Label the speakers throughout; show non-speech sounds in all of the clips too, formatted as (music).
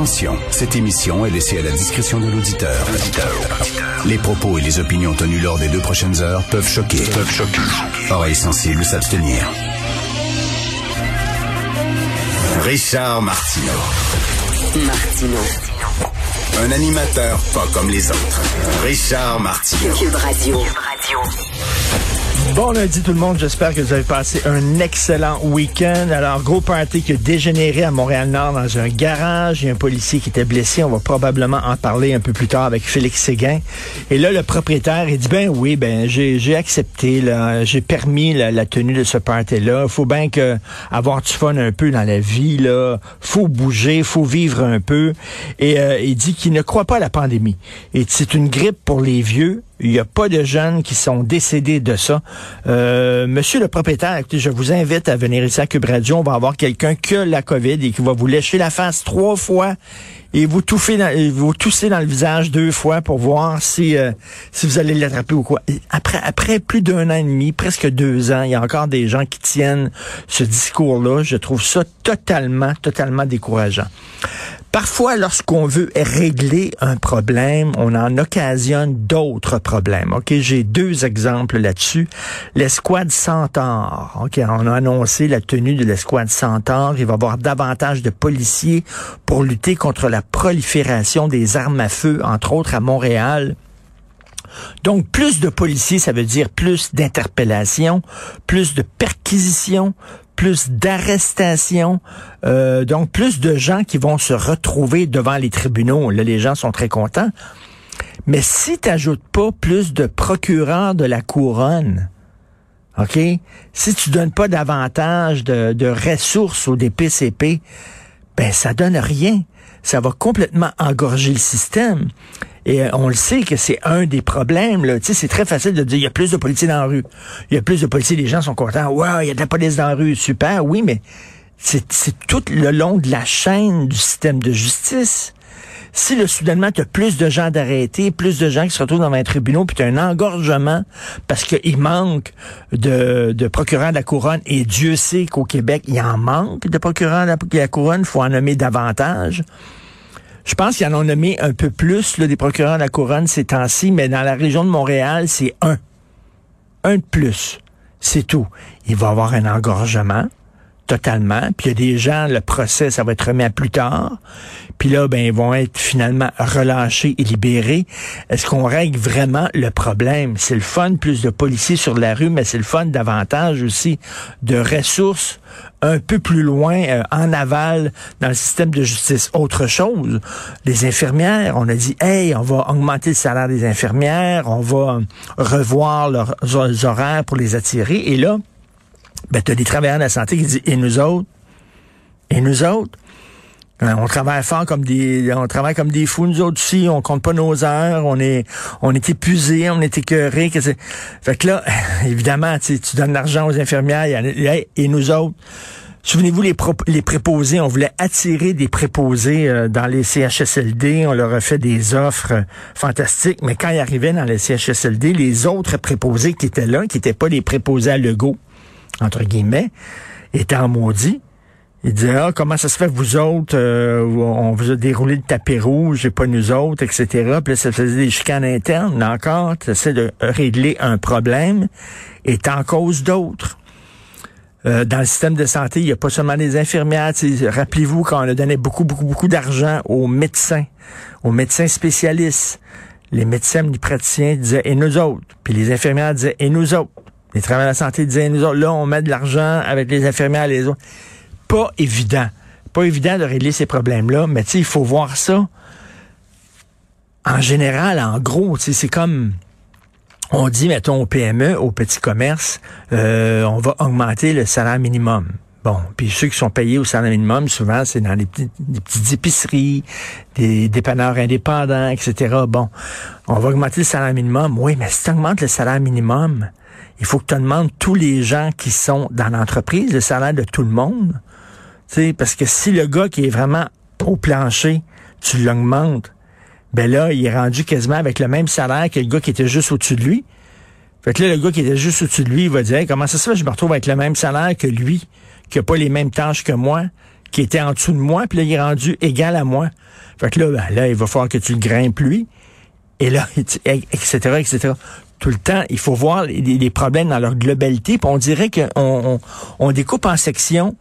Speaker 1: Attention, cette émission est laissée à la discrétion de l'auditeur. Les propos et les opinions tenues lors des deux prochaines heures peuvent choquer. Peuvent choquer. Oreilles sensibles s'abstenir. Richard Martineau.
Speaker 2: Martino.
Speaker 1: Un animateur pas comme les autres. Richard Martineau.
Speaker 2: Cube Radio.
Speaker 3: Bon lundi tout le monde, j'espère que vous avez passé un excellent week-end. Alors, gros party qui a dégénéré à Montréal-Nord dans un garage. Il y a un policier qui était blessé. On va probablement en parler un peu plus tard avec Félix Séguin. Et là, le propriétaire, il dit, ben oui, ben j'ai accepté, là, j'ai permis la, tenue de ce party-là. Faut bien que avoir du fun un peu dans la vie, là. Faut bouger, faut vivre un peu. Et euh, il dit qu'il ne croit pas à la pandémie. Et c'est une grippe pour les vieux il n'y a pas de jeunes qui sont décédés de ça. Euh, monsieur le propriétaire, je vous invite à venir ici à Cube Radio. On va avoir quelqu'un que la COVID et qui va vous lécher la face trois fois et vous touffez vous toussez dans le visage deux fois pour voir si euh, si vous allez l'attraper ou quoi. Après après plus d'un an et demi, presque deux ans, il y a encore des gens qui tiennent ce discours-là. Je trouve ça totalement totalement décourageant. Parfois, lorsqu'on veut régler un problème, on en occasionne d'autres problèmes. Ok, j'ai deux exemples là-dessus. L'escouade Centaure. Ok, on a annoncé la tenue de l'escouade Centaure. Il va y avoir davantage de policiers pour lutter contre la prolifération des armes à feu, entre autres à Montréal. Donc, plus de policiers, ça veut dire plus d'interpellations, plus de perquisitions, plus d'arrestations, euh, donc plus de gens qui vont se retrouver devant les tribunaux. Là, les gens sont très contents. Mais si tu n'ajoutes pas plus de procureurs de la couronne, OK? Si tu donnes pas davantage de, de ressources au DPCP, ben ça donne rien. Ça va complètement engorger le système. Et euh, on le sait que c'est un des problèmes. Là. C'est très facile de dire il y a plus de policiers dans la rue. Il y a plus de policiers, les gens sont contents. Wow, il y a de la police dans la rue, super, oui, mais c'est tout le long de la chaîne du système de justice. Si le soudainement tu as plus de gens d'arrêtés, plus de gens qui se retrouvent dans un tribunal, puis tu as un engorgement parce qu'il manque de, de procureurs de la couronne, et Dieu sait qu'au Québec, il en manque de procureurs de la couronne, faut en nommer davantage. Je pense qu'il y en a nommé un peu plus là, des procureurs de la couronne ces temps-ci, mais dans la région de Montréal, c'est un. Un de plus. C'est tout. Il va y avoir un engorgement totalement. Puis il y a des gens, le procès, ça va être remis à plus tard. Puis là, ben, ils vont être finalement relâchés et libérés. Est-ce qu'on règle vraiment le problème? C'est le fun, plus de policiers sur la rue, mais c'est le fun davantage aussi de ressources un peu plus loin, euh, en aval, dans le système de justice. Autre chose, les infirmières, on a dit, hey, on va augmenter le salaire des infirmières, on va revoir leurs horaires pour les attirer. Et là, ben, tu as des travailleurs de la santé qui disent, et nous autres? Et nous autres? Ben, on travaille fort comme des, on travaille comme des fous, nous autres aussi, on compte pas nos heures, on est, on est épuisés, on est écœurés. Que fait que là, (laughs) évidemment, tu donnes l'argent aux infirmières, et nous autres, Souvenez-vous, les, les préposés, on voulait attirer des préposés euh, dans les CHSLD, on leur a fait des offres euh, fantastiques, mais quand ils arrivaient dans les CHSLD, les autres préposés qui étaient là, qui n'étaient pas les préposés à Lego, entre guillemets, étaient en maudit. Ils disaient, ah, comment ça se fait, vous autres, euh, on vous a déroulé le tapis rouge et pas nous autres, etc. Puis là, ça faisait des chicanes internes. Là encore, tu essaies de régler un problème et en cause d'autres. Euh, dans le système de santé, il n'y a pas seulement les infirmières. Rappelez-vous quand on a donné beaucoup, beaucoup, beaucoup d'argent aux médecins, aux médecins spécialistes. Les médecins, les praticiens disaient, et nous autres? Puis les infirmières disaient, et nous autres? Les travailleurs de la santé disaient, nous autres. Là, on met de l'argent avec les infirmières les autres. Pas évident. Pas évident de régler ces problèmes-là, mais tu sais, il faut voir ça en général, en gros. C'est comme on dit, mettons, au PME, au petit commerce, euh, on va augmenter le salaire minimum. Bon, puis ceux qui sont payés au salaire minimum, souvent, c'est dans les, petites, épiceries, des dépanneurs indépendants, etc. Bon, on va augmenter le salaire minimum. Oui, mais si tu augmentes le salaire minimum, il faut que tu demandes tous les gens qui sont dans l'entreprise, le salaire de tout le monde. sais, parce que si le gars qui est vraiment au plancher, tu l'augmentes, ben là, il est rendu quasiment avec le même salaire que le gars qui était juste au-dessus de lui. Fait que là, le gars qui était juste au-dessus de lui, il va dire comment ça se fait, je me retrouve avec le même salaire que lui, qui a pas les mêmes tâches que moi, qui était en dessous de moi, puis là, il est rendu égal à moi. Fait que là, ben, là, il va falloir que tu le grimpes lui. Et là, (laughs) etc., etc. Tout le temps, il faut voir les, problèmes dans leur globalité. Puis on dirait qu'on on, découpe en sections,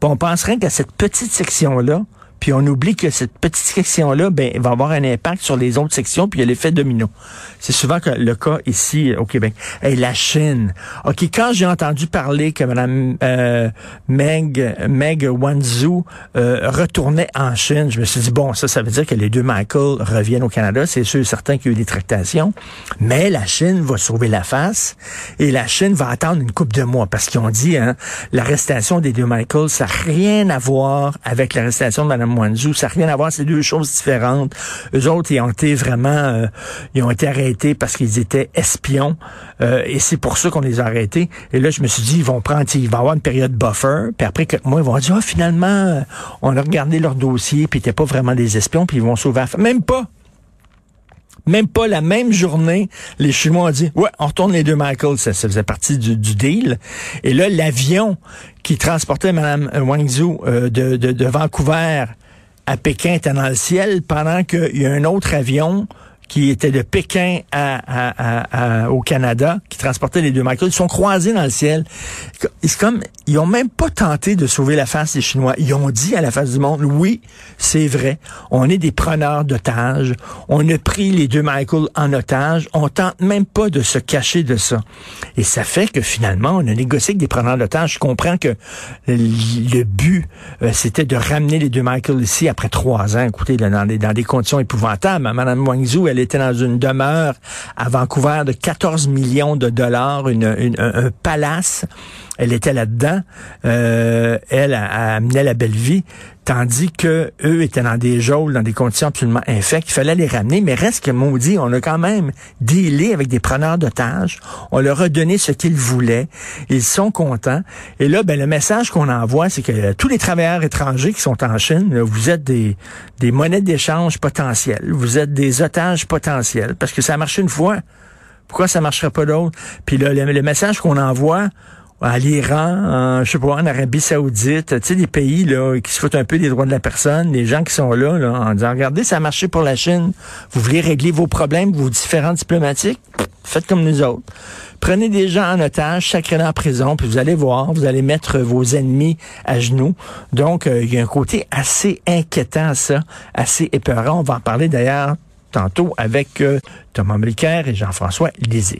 Speaker 3: puis on penserait qu'à cette petite section-là, puis on oublie que cette petite section-là ben, va avoir un impact sur les autres sections, puis il y a l'effet domino. C'est souvent le cas ici au Québec. Et la Chine. OK, quand j'ai entendu parler que Mme euh, Meg, Meg Wanzhou euh, retournait en Chine, je me suis dit, bon, ça, ça veut dire que les deux Michael reviennent au Canada. C'est sûr et certain qu'il y a eu des tractations. Mais la Chine va sauver la face et la Chine va attendre une coupe de mois parce qu'ils ont dit, hein, l'arrestation des deux Michael, ça n'a rien à voir avec l'arrestation de Mme ça n'a rien à voir, c'est deux choses différentes. Eux autres, ils ont été vraiment, euh, ils ont été arrêtés parce qu'ils étaient espions. Euh, et c'est pour ça qu'on les a arrêtés. Et là, je me suis dit, ils vont prendre, il va y avoir une période buffer. Puis après quelques mois, ils vont dire, ah, finalement, euh, on a regardé leur dossier, puis ils n'étaient pas vraiment des espions, puis ils vont sauver. Même pas. Même pas la même journée, les Chinois ont dit, ouais, on retourne les deux Michael, ça, faisait partie du, deal. Et là, l'avion qui transportait Mme Wang Zhou de, de, de Vancouver à Pékin était dans le ciel pendant qu'il y a un autre avion qui était de Pékin à, au Canada, qui transportait les deux Michael, ils sont croisés dans le ciel. C'est comme, ils ont même pas tenté de sauver la face des Chinois. Ils ont dit à la face du monde, oui, c'est vrai, on est des preneurs d'otages, on a pris les deux Michael en otage, on tente même pas de se cacher de ça. Et ça fait que finalement, on a négocié avec des preneurs d'otages. Je comprends que le but, euh, c'était de ramener les deux Michael ici après trois ans, écoutez, dans, des, dans des conditions épouvantables. Madame Wangzhou, elle elle était dans une demeure à Vancouver de 14 millions de dollars, un, palace. Elle était là-dedans. Euh, elle a, amené la belle vie. Tandis que eux étaient dans des geôles, dans des conditions absolument infectes. Il fallait les ramener. Mais reste que maudit, on a quand même dealé avec des preneurs d'otages. On leur a donné ce qu'ils voulaient. Ils sont contents. Et là, ben, le message qu'on envoie, c'est que tous les travailleurs étrangers qui sont en Chine, vous êtes des, des monnaies d'échange potentielles. Vous êtes des otages potentiels. Parce que ça a marché une fois. Pourquoi ça marcherait pas d'autre? Puis là, le message qu'on envoie, à l'Iran, je sais pas, en Arabie Saoudite, tu sais, des pays là, qui se foutent un peu des droits de la personne, les gens qui sont là, là en disant, regardez, ça a marché pour la Chine, vous voulez régler vos problèmes, vos différents diplomatiques, faites comme nous autres. Prenez des gens en otage, sacrez-les en prison, puis vous allez voir, vous allez mettre vos ennemis à genoux. Donc, euh, il y a un côté assez inquiétant à ça, assez épeurant. On va en parler d'ailleurs tantôt avec euh, Thomas Mulcair et Jean-François Lisée.